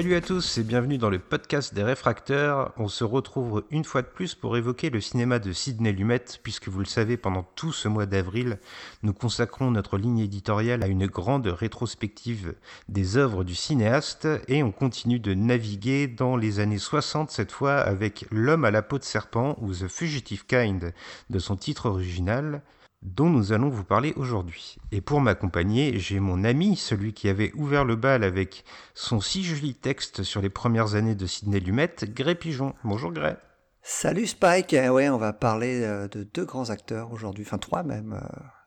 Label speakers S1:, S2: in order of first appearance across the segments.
S1: Salut à tous et bienvenue dans le podcast des réfracteurs. On se retrouve une fois de plus pour évoquer le cinéma de Sidney Lumet, puisque vous le savez, pendant tout ce mois d'avril, nous consacrons notre ligne éditoriale à une grande rétrospective des œuvres du cinéaste et on continue de naviguer dans les années 60 cette fois avec L'homme à la peau de serpent ou The Fugitive Kind de son titre original dont nous allons vous parler aujourd'hui. Et pour m'accompagner, j'ai mon ami, celui qui avait ouvert le bal avec son si joli texte sur les premières années de Sidney Lumet, Gré Pigeon. Bonjour Gré.
S2: Salut Spike, eh on va parler euh, de deux grands acteurs aujourd'hui, enfin trois même,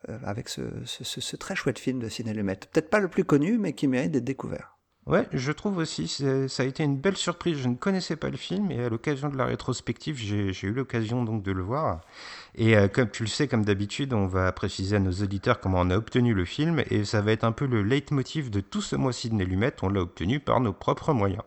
S2: euh, avec ce, ce, ce, très chouette film de Sidney Lumet. Peut-être pas le plus connu, mais qui mérite d'être découvert.
S1: Ouais, je trouve aussi, ça a été une belle surprise. Je ne connaissais pas le film et à l'occasion de la rétrospective, j'ai eu l'occasion donc de le voir. Et euh, comme tu le sais, comme d'habitude, on va préciser à nos auditeurs comment on a obtenu le film et ça va être un peu le leitmotiv de tout ce mois-ci de Nélumet. On l'a obtenu par nos propres moyens.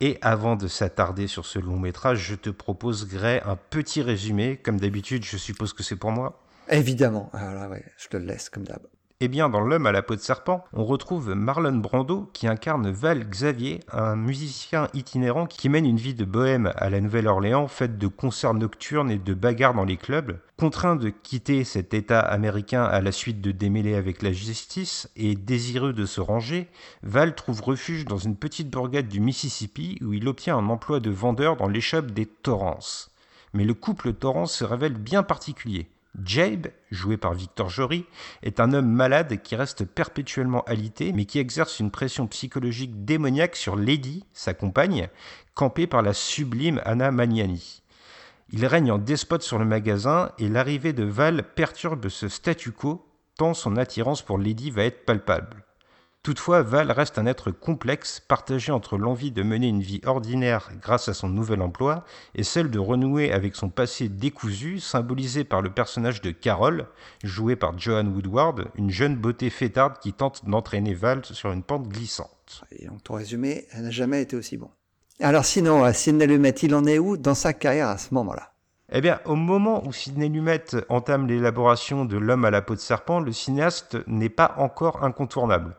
S1: Et avant de s'attarder sur ce long métrage, je te propose, Gray, un petit résumé. Comme d'habitude, je suppose que c'est pour moi.
S2: Évidemment. Alors ouais, je te le laisse comme d'hab.
S1: Eh bien, dans L'homme à la peau de serpent, on retrouve Marlon Brando qui incarne Val Xavier, un musicien itinérant qui mène une vie de bohème à la Nouvelle-Orléans faite de concerts nocturnes et de bagarres dans les clubs. Contraint de quitter cet État américain à la suite de démêlés avec la justice et désireux de se ranger, Val trouve refuge dans une petite bourgade du Mississippi où il obtient un emploi de vendeur dans l'échoppe des Torrance. Mais le couple Torrance se révèle bien particulier. Jabe, joué par Victor Jory, est un homme malade qui reste perpétuellement alité, mais qui exerce une pression psychologique démoniaque sur Lady, sa compagne, campée par la sublime Anna Magnani. Il règne en despote sur le magasin et l'arrivée de Val perturbe ce statu quo, tant son attirance pour Lady va être palpable. Toutefois, Val reste un être complexe, partagé entre l'envie de mener une vie ordinaire grâce à son nouvel emploi et celle de renouer avec son passé décousu, symbolisé par le personnage de Carol, joué par Joan Woodward, une jeune beauté fêtarde qui tente d'entraîner Val sur une pente glissante.
S2: Et donc, ton résumé, elle n'a jamais été aussi bon. Alors sinon, euh, Sidney Lumet, il en est où dans sa carrière à ce moment-là?
S1: Eh bien, au moment où Sidney Lumet entame l'élaboration de L'homme à la peau de serpent, le cinéaste n'est pas encore incontournable.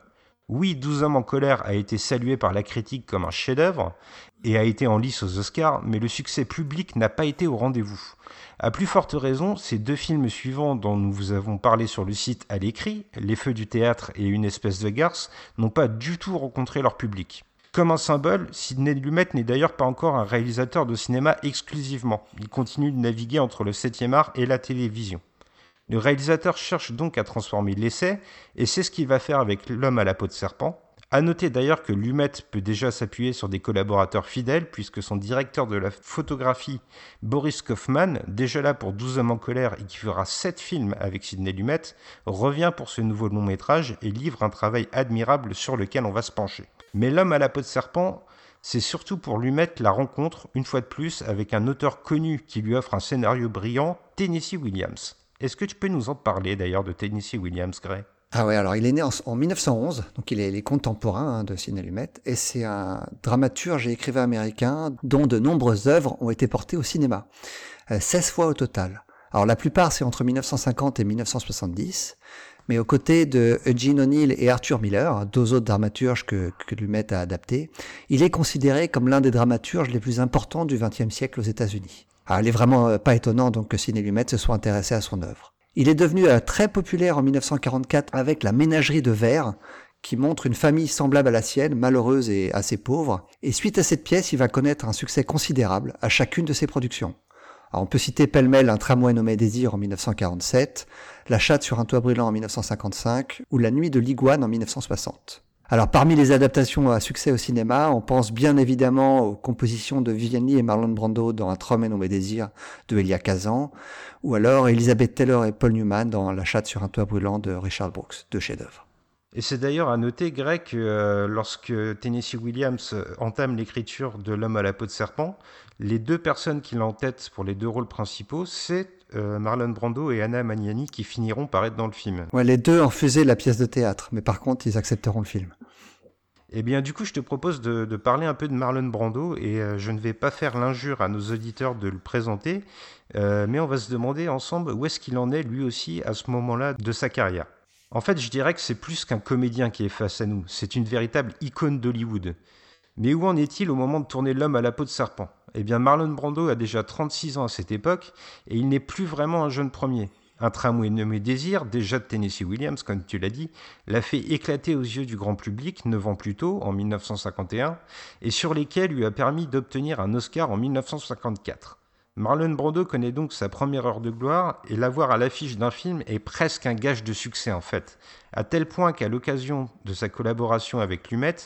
S1: Oui, 12 hommes en colère a été salué par la critique comme un chef-d'œuvre et a été en lice aux Oscars, mais le succès public n'a pas été au rendez-vous. À plus forte raison, ces deux films suivants dont nous vous avons parlé sur le site à l'écrit, Les Feux du théâtre et Une espèce de garce, n'ont pas du tout rencontré leur public. Comme un symbole, Sidney Lumet n'est d'ailleurs pas encore un réalisateur de cinéma exclusivement. Il continue de naviguer entre le 7e art et la télévision. Le réalisateur cherche donc à transformer l'essai, et c'est ce qu'il va faire avec L'homme à la peau de serpent. À noter d'ailleurs que Lumet peut déjà s'appuyer sur des collaborateurs fidèles, puisque son directeur de la photographie, Boris Kaufman, déjà là pour 12 hommes en colère et qui fera 7 films avec Sidney Lumet, revient pour ce nouveau long métrage et livre un travail admirable sur lequel on va se pencher. Mais L'homme à la peau de serpent, c'est surtout pour Lumet la rencontre, une fois de plus, avec un auteur connu qui lui offre un scénario brillant, Tennessee Williams. Est-ce que tu peux nous en parler d'ailleurs de Tennessee Williams Gray?
S2: Ah ouais, alors il est né en, 1911, donc il est, contemporain hein, de Sidney Lumet, et c'est un dramaturge et écrivain américain dont de nombreuses œuvres ont été portées au cinéma, 16 euh, fois au total. Alors la plupart c'est entre 1950 et 1970, mais aux côtés de Eugene O'Neill et Arthur Miller, deux autres dramaturges que, que Lumet a adaptés, il est considéré comme l'un des dramaturges les plus importants du XXe siècle aux États-Unis. Alors, il est vraiment euh, pas étonnant donc que Sidney Lumet se soit intéressé à son œuvre. Il est devenu euh, très populaire en 1944 avec La Ménagerie de verre, qui montre une famille semblable à la sienne, malheureuse et assez pauvre. Et suite à cette pièce, il va connaître un succès considérable à chacune de ses productions. On peut citer pêle-mêle Un tramway nommé Désir en 1947, La chatte sur un toit brûlant en 1955 ou La nuit de l'iguane en 1960. Alors parmi les adaptations à succès au cinéma, on pense bien évidemment aux compositions de Vivian Lee et Marlon Brando dans Un Trom et mes désirs de Elia Kazan, ou alors Elizabeth Taylor et Paul Newman dans La chatte sur un toit brûlant de Richard Brooks, deux chefs-d'œuvre.
S1: Et c'est d'ailleurs à noter, Greg, que euh, lorsque Tennessee Williams euh, entame l'écriture de L'homme à la peau de serpent, les deux personnes qu'il a en tête pour les deux rôles principaux, c'est euh, Marlon Brando et Anna Magnani qui finiront par être dans le film.
S2: Ouais, les deux ont fusé la pièce de théâtre, mais par contre, ils accepteront le film.
S1: Eh bien, du coup, je te propose de, de parler un peu de Marlon Brando et euh, je ne vais pas faire l'injure à nos auditeurs de le présenter, mais on va se demander ensemble où est-ce qu'il en est lui aussi à ce moment-là de sa carrière. En fait, je dirais que c'est plus qu'un comédien qui est face à nous, c'est une véritable icône d'Hollywood. Mais où en est-il au moment de tourner L'homme à la peau de serpent? Eh bien, Marlon Brando a déjà 36 ans à cette époque et il n'est plus vraiment un jeune premier. Un tramway nommé Désir, déjà de Tennessee Williams, comme tu l'as dit, l'a fait éclater aux yeux du grand public neuf ans plus tôt, en 1951, et sur lesquels lui a permis d'obtenir un Oscar en 1954. Marlon Brando connaît donc sa première heure de gloire, et l'avoir à l'affiche d'un film est presque un gage de succès en fait, à tel point qu'à l'occasion de sa collaboration avec Lumet,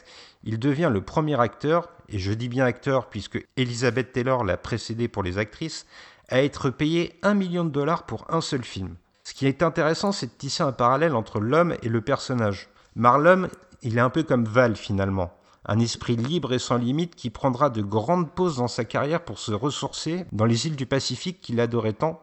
S1: il devient le premier acteur, et je dis bien acteur puisque Elizabeth Taylor l'a précédé pour les actrices, à être payé un million de dollars pour un seul film. Ce qui est intéressant, c'est de tisser un parallèle entre l'homme et le personnage. Marlon, il est un peu comme Val finalement, un esprit libre et sans limite qui prendra de grandes pauses dans sa carrière pour se ressourcer dans les îles du Pacifique qu'il adorait tant,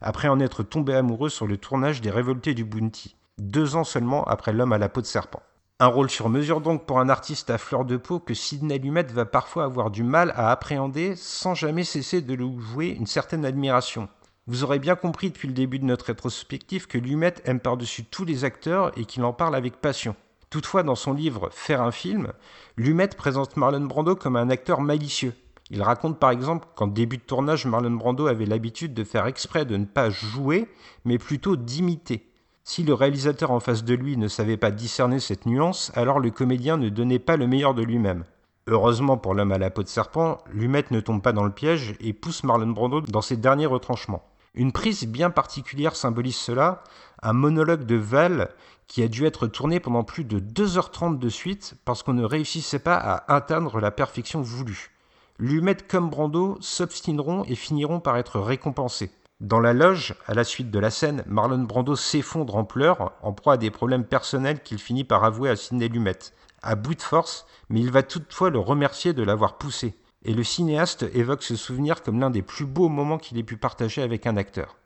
S1: après en être tombé amoureux sur le tournage des Révoltés du Bounty, deux ans seulement après L'homme à la peau de serpent. Un rôle sur mesure donc pour un artiste à fleur de peau que Sidney Lumet va parfois avoir du mal à appréhender sans jamais cesser de lui jouer une certaine admiration. Vous aurez bien compris depuis le début de notre rétrospective que Lumet aime par-dessus tous les acteurs et qu'il en parle avec passion. Toutefois, dans son livre Faire un film, Lumet présente Marlon Brando comme un acteur malicieux. Il raconte par exemple qu'en début de tournage, Marlon Brando avait l'habitude de faire exprès de ne pas jouer, mais plutôt d'imiter. Si le réalisateur en face de lui ne savait pas discerner cette nuance, alors le comédien ne donnait pas le meilleur de lui-même. Heureusement pour l'homme à la peau de serpent, Lumet ne tombe pas dans le piège et pousse Marlon Brando dans ses derniers retranchements. Une prise bien particulière symbolise cela, un monologue de Val qui a dû être tourné pendant plus de 2h30 de suite parce qu'on ne réussissait pas à atteindre la perfection voulue. Lumet comme Brando s'obstineront et finiront par être récompensés. Dans la loge, à la suite de la scène, Marlon Brando s'effondre en pleurs, en proie à des problèmes personnels qu'il finit par avouer à Sidney Lumet. À bout de force, mais il va toutefois le remercier de l'avoir poussé. Et le cinéaste évoque ce souvenir comme l'un des plus beaux moments qu'il ait pu partager avec un acteur.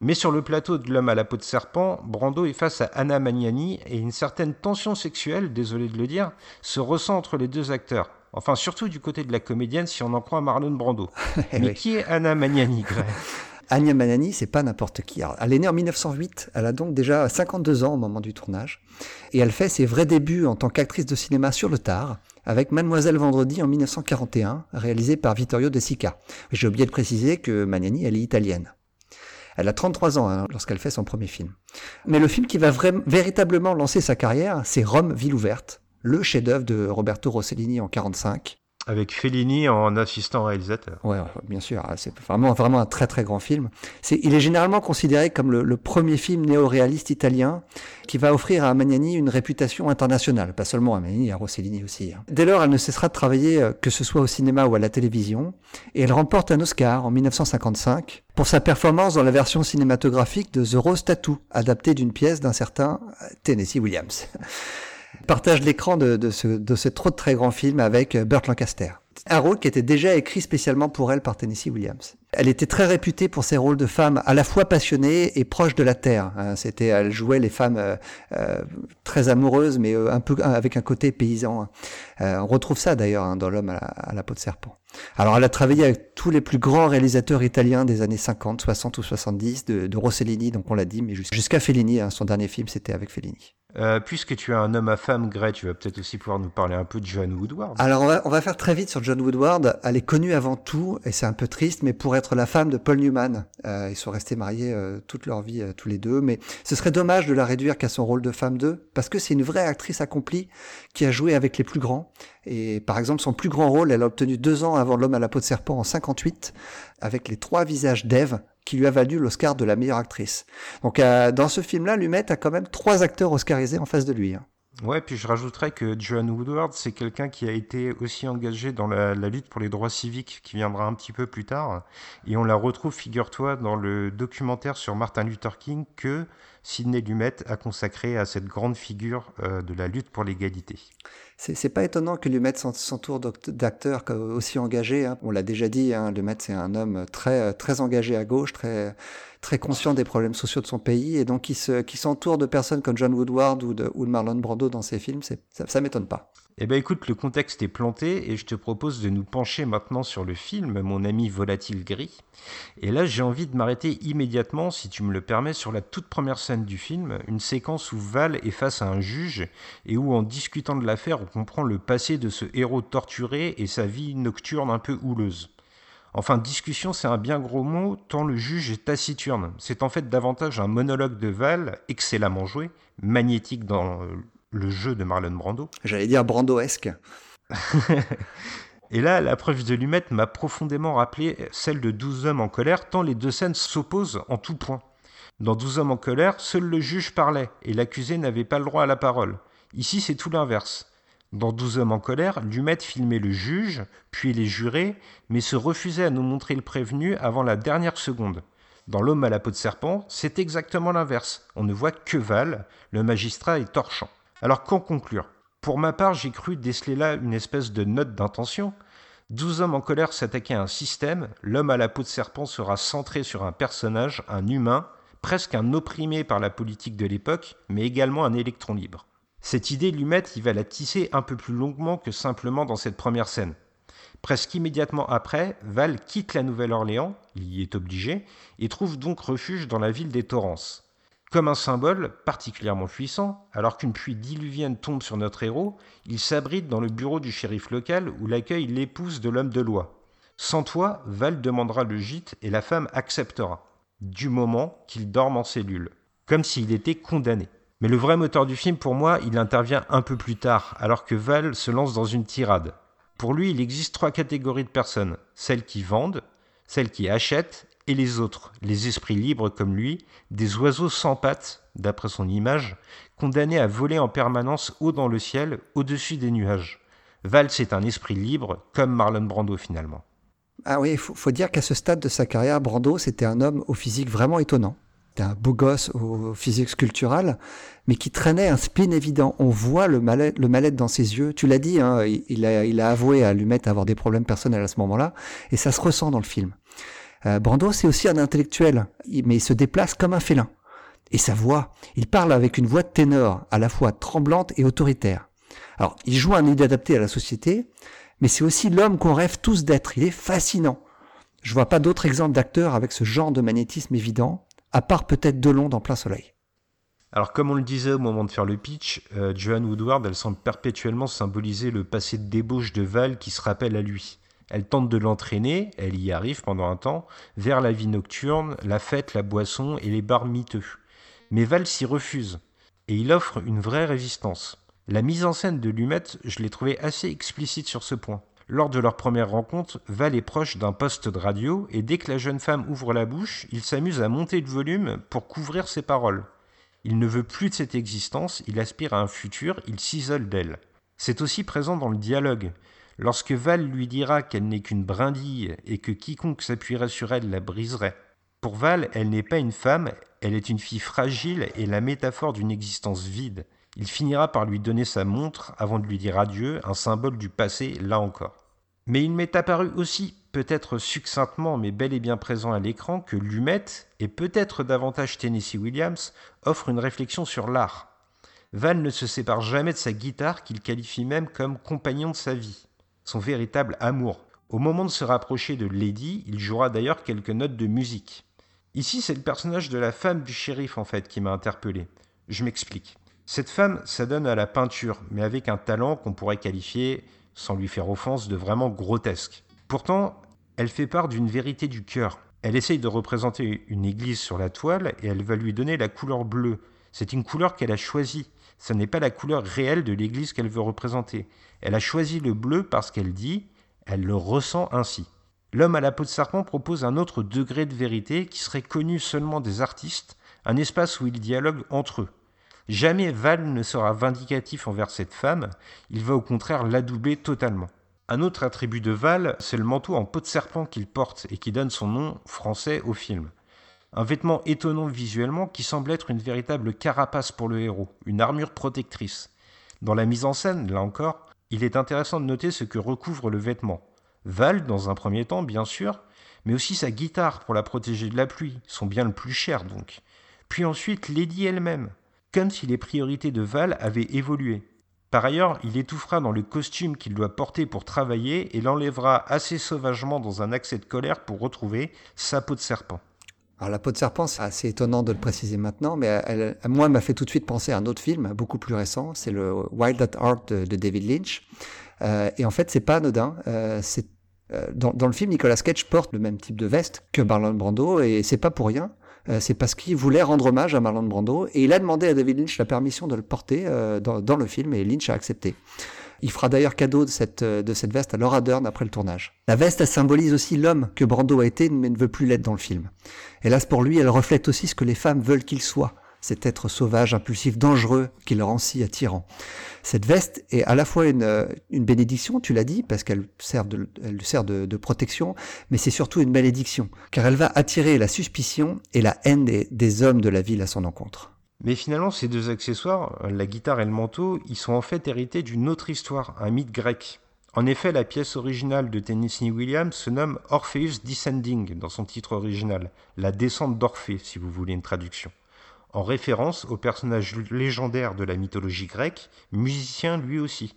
S1: Mais sur le plateau de L'homme à la peau de serpent, Brando est face à Anna Magnani et une certaine tension sexuelle, désolé de le dire, se ressent entre les deux acteurs. Enfin, surtout du côté de la comédienne si on en croit Marlon Brando. Mais
S2: oui.
S1: qui est Anna Magnani, Greg?
S2: Anya Manani, c'est pas n'importe qui. Alors, elle est née en 1908, elle a donc déjà 52 ans au moment du tournage, et elle fait ses vrais débuts en tant qu'actrice de cinéma sur le tard, avec Mademoiselle Vendredi en 1941, réalisée par Vittorio De Sica. J'ai oublié de préciser que Magnani, elle est italienne. Elle a 33 ans hein, lorsqu'elle fait son premier film. Mais le film qui va véritablement lancer sa carrière, c'est Rome, ville ouverte, le chef-d'œuvre de Roberto Rossellini en 45.
S1: Avec Fellini en assistant réalisateur.
S2: Ouais, ouais, bien sûr, hein, c'est vraiment vraiment un très très grand film. Il est généralement considéré comme le, le premier film néo-réaliste italien qui va offrir à Magnani une réputation internationale, pas seulement à Magnani, à Rossellini aussi. hein. Dès lors, elle ne cessera de travailler, euh, que ce soit au cinéma ou à la télévision, et elle remporte un Oscar en 1955 pour sa performance dans la version cinématographique de The Rose Tattoo, adaptée d'une pièce d'un certain euh, Tennessee Williams. Partage l'écran de, de, ce, de très grand film avec euh, Burt Lancaster. Un rôle qui était déjà écrit spécialement pour elle par Tennessee Williams. Elle était très réputée pour ses rôles de femme à la fois passionnées et proches de la terre. hein. C'était, elle jouait les femmes euh, euh, très amoureuses, mais un peu avec un côté paysan. hein. On retrouve ça d'ailleurs hein, dans L'homme à la, peau de serpent. Alors, elle a travaillé avec tous les plus grands réalisateurs italiens des années 50, 60 ou 70, de, de Rossellini, donc on l'a dit, mais jus- jusqu'à Fellini. son dernier film, c'était avec Fellini.
S1: Euh, puisque tu es un homme à femme, Greg, tu vas peut-être aussi pouvoir nous parler un peu de Joan Woodward.
S2: Alors on va, on va faire très vite sur John Woodward. Elle est connue avant tout, et c'est un peu triste, mais pour être la femme de Paul Newman. Euh, ils sont restés mariés euh, toute leur vie euh, tous les deux, mais ce serait dommage de la réduire qu'à son rôle de femme d'eux, parce que c'est une vraie actrice accomplie qui a joué avec les plus grands. Et par exemple, son plus grand rôle, elle a obtenu deux ans avant L'homme à la peau de serpent en 58, avec les trois visages d'Ève, qui lui a valu l'Oscar de la meilleure actrice. Donc euh, dans ce film-là, Lumet a quand même trois acteurs oscarisés en face de lui. hein.
S1: Ouais, puis je rajouterais que Joan Woodward, c'est quelqu'un qui a été aussi engagé dans la, la, lutte pour les droits civiques, qui viendra un petit peu plus tard. Et on la retrouve, figure-toi, dans le documentaire sur Martin Luther King que Sidney Lumet a consacré à cette grande figure euh, de la lutte pour l'égalité.
S2: C'est pas étonnant que Lumet s'entoure d'acteurs aussi engagés. Hein. On l'a déjà dit, hein, Lumet c'est un homme très très engagé à gauche, très très conscient des problèmes sociaux de son pays, et donc qui s'entoure de personnes comme John Woodward ou de, ou de Marlon Brando dans ses films, ça, ça m'étonne pas.
S1: Eh ben écoute, le contexte est planté et je te propose de nous pencher maintenant sur le film, mon ami volatile gris. Et là, j'ai envie de m'arrêter immédiatement, si tu me le permets, sur la toute première scène du film, une séquence où Val est face à un juge et où, en discutant de l'affaire, on comprend le passé de ce héros torturé et sa vie nocturne un peu houleuse. Enfin, discussion, c'est un bien gros mot, tant le juge est taciturne. C'est en fait davantage un monologue de Val, excellemment joué, magnétique dans le jeu de Marlon Brando.
S2: J'allais dire Brandoesque.
S1: Et là, la preuve de Lumet m'a profondément rappelé celle de 12 hommes en colère, tant les deux scènes s'opposent en tout point. Dans 12 hommes en colère, seul le juge parlait, et l'accusé n'avait pas le droit à la parole. Ici, c'est tout l'inverse. Dans 12 hommes en colère, Lumet filmait le juge, puis les jurés, mais se refusait à nous montrer le prévenu avant la dernière seconde. Dans L'homme à la peau de serpent, c'est exactement l'inverse. On ne voit que Val, le magistrat est torchant. Alors qu'en conclure? Pour ma part, j'ai cru déceler là une espèce de note d'intention. Douze hommes en colère s'attaquaient à un système, l'homme à la peau de serpent sera centré sur un personnage, un humain, presque un opprimé par la politique de l'époque, mais également un électron libre. Cette idée, Lumet, il va la tisser un peu plus longuement que simplement dans cette première scène. Presque immédiatement après, Val quitte la Nouvelle-Orléans, il y est obligé, et trouve donc refuge dans la ville des Torrances. Comme un symbole particulièrement puissant, alors qu'une pluie diluvienne tombe sur notre héros, il s'abrite dans le bureau du shérif local où l'accueille l'épouse de l'homme de loi. Sans toi, Val demandera le gîte et la femme acceptera, du moment qu'il dorme en cellule, comme s'il était condamné. Mais le vrai moteur du film, pour moi, il intervient un peu plus tard, alors que Val se lance dans une tirade. Pour lui, il existe trois catégories de personnes, celles qui vendent, celles qui achètent et les autres, les esprits libres comme lui, des oiseaux sans pattes, d'après son image, condamnés à voler en permanence haut dans le ciel, au-dessus des nuages. Valls est un esprit libre, comme Marlon Brando finalement.
S2: Ah oui, il faut, dire qu'à ce stade de sa carrière, Brando, c'était un homme au physique vraiment étonnant. C'était un beau gosse au physique sculptural, mais qui traînait un spleen évident. On voit le mal-être, dans ses yeux. Tu l'as dit, hein, il, a, avoué à Lumet avoir des problèmes personnels à ce moment-là, et ça se ressent dans le film. Euh, Brando, c'est aussi un intellectuel, mais il se déplace comme un félin. Et sa voix, il parle avec une voix de ténor, à la fois tremblante et autoritaire. Alors, il joue un idée adapté à la société, mais c'est aussi l'homme qu'on rêve tous d'être. Il est fascinant. Je vois pas d'autres exemples d'acteurs avec ce genre de magnétisme évident, à part peut-être Delon dans plein soleil.
S1: Alors, comme on le disait au moment de faire le pitch, euh, Joan Woodward, elle semble perpétuellement symboliser le passé de débauche de Val qui se rappelle à lui. Elle tente de l'entraîner, elle y arrive pendant un temps, vers la vie nocturne, la fête, la boisson et les bars miteux. Mais Val s'y refuse, et il offre une vraie résistance. La mise en scène de Lumet, je l'ai trouvé assez explicite sur ce point. Lors de leur première rencontre, Val est proche d'un poste de radio et dès que la jeune femme ouvre la bouche, il s'amuse à monter le volume pour couvrir ses paroles. Il ne veut plus de cette existence, il aspire à un futur, il s'isole d'elle. C'est aussi présent dans le dialogue. Lorsque Val lui dira qu'elle n'est qu'une brindille et que quiconque s'appuierait sur elle la briserait. Pour Val, elle n'est pas une femme, elle est une fille fragile et la métaphore d'une existence vide. Il finira par lui donner sa montre avant de lui dire adieu, un symbole du passé là encore. Mais il m'est apparu aussi, peut-être succinctement mais bel et bien présent à l'écran, que Lumet, et peut-être davantage Tennessee Williams, offre une réflexion sur l'art. Val ne se sépare jamais de sa guitare qu'il qualifie même comme compagnon de sa vie son véritable amour. Au moment de se rapprocher de Lady, il jouera d'ailleurs quelques notes de musique. Ici, c'est le personnage de la femme du shérif en fait qui m'a interpellé. Je m'explique. Cette femme s'adonne à la peinture, mais avec un talent qu'on pourrait qualifier, sans lui faire offense, de vraiment grotesque. Pourtant, elle fait part d'une vérité du cœur. Elle essaye de représenter une église sur la toile et elle va lui donner la couleur bleue. C'est une couleur qu'elle a choisie. Ce n'est pas la couleur réelle de l'église qu'elle veut représenter. Elle a choisi le bleu parce qu'elle dit, elle le ressent ainsi. L'homme à la peau de serpent propose un autre degré de vérité qui serait connu seulement des artistes, un espace où ils dialoguent entre eux. Jamais Val ne sera vindicatif envers cette femme, il va au contraire l'adouber totalement. Un autre attribut de Val, c'est le manteau en peau de serpent qu'il porte et qui donne son nom français au film. Un vêtement étonnant visuellement qui semble être une véritable carapace pour le héros, une armure protectrice. Dans la mise en scène, là encore, il est intéressant de noter ce que recouvre le vêtement. Val, dans un premier temps, bien sûr, mais aussi sa guitare pour la protéger de la pluie, son bien le plus cher donc. Puis ensuite Lady elle-même, comme si les priorités de Val avaient évolué. Par ailleurs, il étouffera dans le costume qu'il doit porter pour travailler et l'enlèvera assez sauvagement dans un accès de colère pour retrouver sa peau de serpent.
S2: Alors la peau de serpent, c'est assez étonnant de le préciser maintenant, mais elle, moi, m'a fait tout de suite penser à un autre film, beaucoup plus récent, c'est le Wild at Heart de, David Lynch. Euh, et en fait, c'est pas anodin. Euh, euh, dans, le film, Nicolas Cage porte le même type de veste que Marlon Brando, et c'est pas pour rien. C'est parce qu'il voulait rendre hommage à Marlon Brando et il a demandé à David Lynch la permission de le porter dans, le film et Lynch a accepté. Il fera d'ailleurs cadeau de cette, euh, de cette veste à Laura Dern après le tournage. La veste, elle symbolise aussi l'homme que Brando a été mais ne veut plus l'être dans le film. Hélas pour lui, elle reflète aussi ce que les femmes veulent qu'il soit cet être sauvage, impulsif, dangereux qui le rend si attirant. Cette veste est à la fois une, euh, une bénédiction, tu l'as dit, parce qu'elle sert, de, elle sert de, de protection, mais c'est surtout une malédiction, car elle va attirer la suspicion et la haine des, des hommes de la ville à son encontre.
S1: Mais finalement, ces deux accessoires, la guitare et le manteau, ils sont en fait hérités d'une autre histoire, un mythe grec. En effet, la pièce originale de Tennessee Williams se nomme Orpheus Descending dans son titre original, la descente d'Orphée, si vous voulez une traduction en référence au personnage légendaire de la mythologie grecque, musicien lui aussi.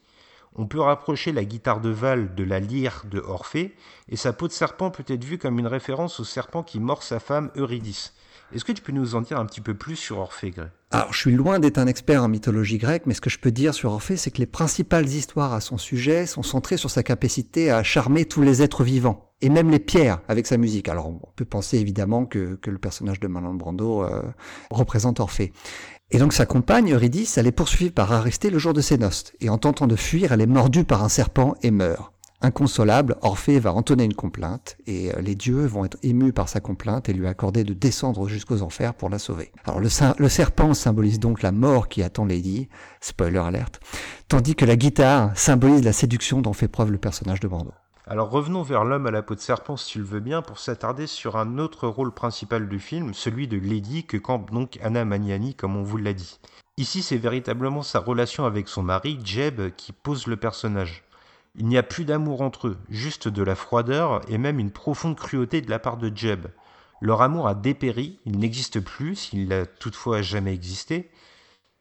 S1: On peut rapprocher la guitare de Val de la lyre de Orphée, et sa peau de serpent peut être vue comme une référence au serpent qui mord sa femme Eurydice. Est-ce que tu peux nous en dire un petit peu plus sur Orphée,
S2: Alors, je suis loin d'être un expert en mythologie grecque, mais ce que je peux dire sur Orphée, c'est que les principales histoires à son sujet sont centrées sur sa capacité à charmer tous les êtres vivants, et même les pierres avec sa musique. Alors, on peut penser évidemment que, le personnage de Marlon Brando euh, représente Orphée. Et donc sa compagne, Eurydice, elle est poursuivie par Aristée le jour de ses noces, et en tentant de fuir, elle est mordue par un serpent et meurt. Inconsolable, Orphée va entonner une complainte et euh, les dieux vont être émus par sa complainte et lui accorder de descendre jusqu'aux enfers pour la sauver. Alors le, serpent symbolise donc la mort qui attend Lady, spoiler alerte, tandis que la guitare symbolise la séduction dont fait preuve le personnage de Brando.
S1: Alors revenons vers l'homme à la peau de serpent si tu le veux bien pour s'attarder sur un autre rôle principal du film, celui de Lady que campe donc Anna Magnani comme on vous l'a dit. Ici c'est véritablement sa relation avec son mari, Jeb, qui pose le personnage. Il n'y a plus d'amour entre eux, juste de la froideur et même une profonde cruauté de la part de Jeb. Leur amour a dépéri, il n'existe plus, s'il n'a toutefois jamais existé,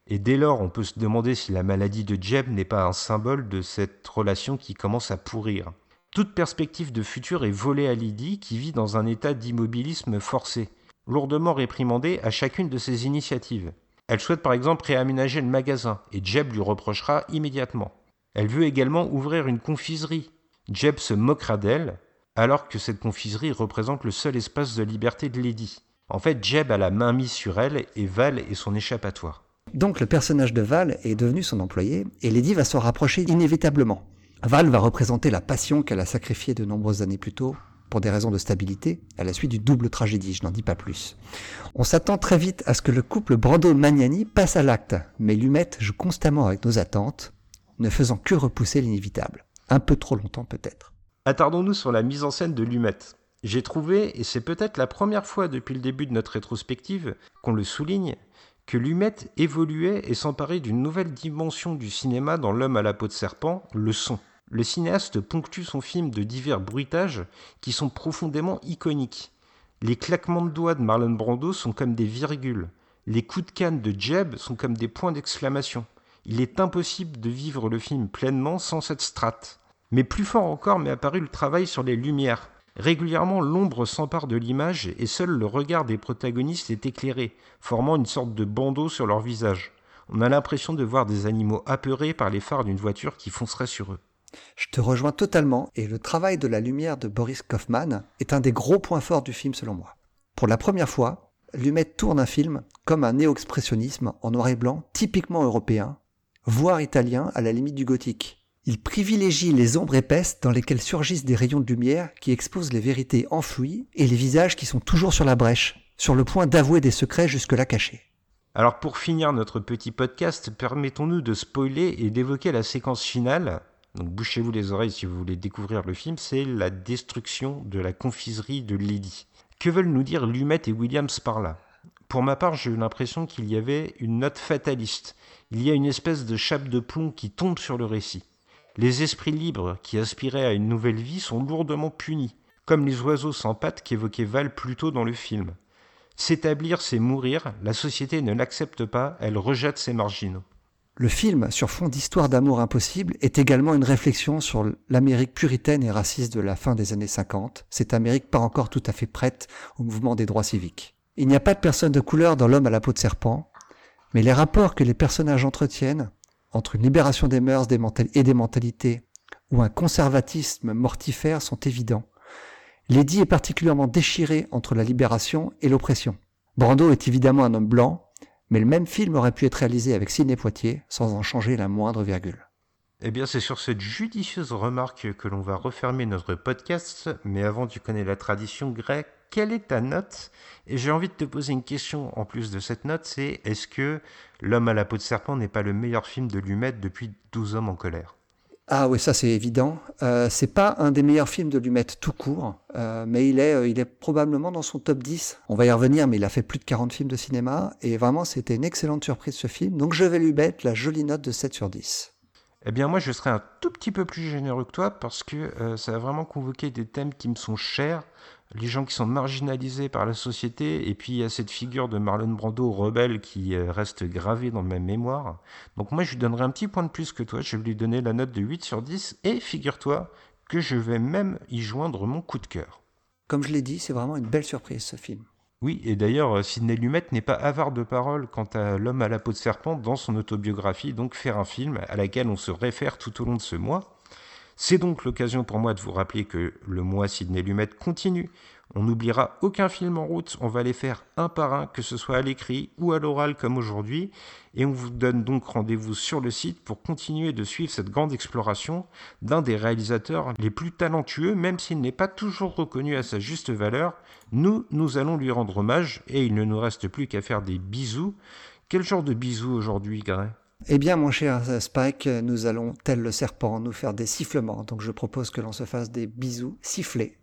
S1: et dès lors on peut se demander si la maladie de Jeb n'est pas un symbole de cette relation qui commence à pourrir. Toute perspective de futur est volée à Lydie qui vit dans un état d'immobilisme forcé, lourdement réprimandée à chacune de ses initiatives. Elle souhaite par exemple réaménager le magasin, et Jeb lui reprochera immédiatement. Elle veut également ouvrir une confiserie. Jeb se moquera d'elle, alors que cette confiserie représente le seul espace de liberté de Lady. En fait, Jeb a la main mise sur elle et Val est son échappatoire.
S2: Donc le personnage de Val est devenu son employé et Lady va s'en rapprocher inévitablement. Val va représenter la passion qu'elle a sacrifiée de nombreuses années plus tôt pour des raisons de stabilité, à la suite du double tragédie, je n'en dis pas plus. On s'attend très vite à ce que le couple Brando-Magnani passe à l'acte, mais Lumette joue constamment avec nos attentes, ne faisant que repousser l'inévitable. Un peu trop longtemps peut-être.
S1: Attardons-nous sur la mise en scène de Lumette. J'ai trouvé, et c'est peut-être la première fois depuis le début de notre rétrospective qu'on le souligne, que Lumette évoluait et s'emparait d'une nouvelle dimension du cinéma dans L'homme à la peau de serpent, le son. Le cinéaste ponctue son film de divers bruitages qui sont profondément iconiques. Les claquements de doigts de Marlon Brando sont comme des virgules. Les coups de canne de Jeb sont comme des points d'exclamation. Il est impossible de vivre le film pleinement sans cette strate. Mais plus fort encore m'est apparu le travail sur les lumières. Régulièrement, l'ombre s'empare de l'image et seul le regard des protagonistes est éclairé, formant une sorte de bandeau sur leur visage. On a l'impression de voir des animaux apeurés par les phares d'une voiture qui foncerait sur eux.
S2: Je te rejoins totalement et le travail de la lumière de Boris Kaufman est un des gros points forts du film selon moi. Pour la première fois, Lumet tourne un film comme un néo-expressionnisme en noir et blanc typiquement européen, voire italien à la limite du gothique. Il privilégie les ombres épaisses dans lesquelles surgissent des rayons de lumière qui exposent les vérités enfouies et les visages qui sont toujours sur la brèche, sur le point d'avouer des secrets jusque-là cachés.
S1: Alors pour finir notre petit podcast, permettons-nous de spoiler et d'évoquer la séquence finale. Donc bouchez-vous les oreilles si vous voulez découvrir le film, c'est la destruction de la confiserie de Lady. Que veulent nous dire Lumet et Williams par là? Pour ma part, j'ai eu l'impression qu'il y avait une note fataliste. Il y a une espèce de chape de plomb qui tombe sur le récit. Les esprits libres qui aspiraient à une nouvelle vie sont lourdement punis, comme les oiseaux sans pattes qu'évoquait Val plus tôt dans le film. S'établir, c'est mourir, la société ne l'accepte pas, elle rejette ses marginaux.
S2: Le film, sur fond d'histoire d'amour impossible, est également une réflexion sur l'Amérique puritaine et raciste de la fin des années 50, cette Amérique pas encore tout à fait prête au mouvement des droits civiques. Il n'y a pas de personne de couleur dans l'homme à la peau de serpent, mais les rapports que les personnages entretiennent entre une libération des mœurs et des mentalités ou un conservatisme mortifère sont évidents. Lady est particulièrement déchiré entre la libération et l'oppression. Brando est évidemment un homme blanc, mais le même film aurait pu être réalisé avec Sidney Poitier sans en changer la moindre virgule.
S1: Eh bien, c'est sur cette judicieuse remarque que l'on va refermer notre podcast, mais avant tu connais la tradition grecque, quelle est ta note? Et j'ai envie de te poser une question en plus de cette note, c'est est-ce que L'homme à la peau de serpent n'est pas le meilleur film de Lumet depuis 12 hommes en colère?
S2: Ah oui, ça c'est évident. Euh, c'est pas un des meilleurs films de Lumet tout court, euh, mais il est, euh, il est probablement dans son top 10. On va y revenir, mais il a fait plus de 40 films de cinéma, et vraiment c'était une excellente surprise ce film, donc je vais lui mettre la jolie note de 7 sur 10.
S1: Eh bien moi je serais un tout petit peu plus généreux que toi, parce que ça a vraiment convoqué des thèmes qui me sont chers, les gens qui sont marginalisés par la société, et puis il y a cette figure de Marlon Brando, rebelle, qui euh, reste gravée dans ma mémoire. Donc moi, je lui donnerai un petit point de plus que toi, je vais lui donner la note de 8 sur 10, et figure-toi que je vais même y joindre mon coup de cœur.
S2: Comme je l'ai dit, c'est vraiment une belle surprise ce film.
S1: Oui, et d'ailleurs, euh, Sidney Lumet n'est pas avare de parole quant à L'homme à la peau de serpent dans son autobiographie, donc faire un film à laquelle on se réfère tout au long de ce mois. C'est donc l'occasion pour moi de vous rappeler que le mois Sidney Lumet continue. On n'oubliera aucun film en route, on va les faire un par un, que ce soit à l'écrit ou à l'oral comme aujourd'hui, et on vous donne donc rendez-vous sur le site pour continuer de suivre cette grande exploration d'un des réalisateurs les plus talentueux, même s'il n'est pas toujours reconnu à sa juste valeur. Nous, nous allons lui rendre hommage, et il ne nous reste plus qu'à faire des bisous. Quel genre de bisous aujourd'hui, Gray
S2: eh bien, mon cher Spike, nous allons, tel le serpent, nous faire des sifflements. Donc, je propose que l'on se fasse des bisous sifflés.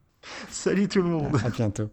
S1: Salut tout le monde.
S2: À bientôt.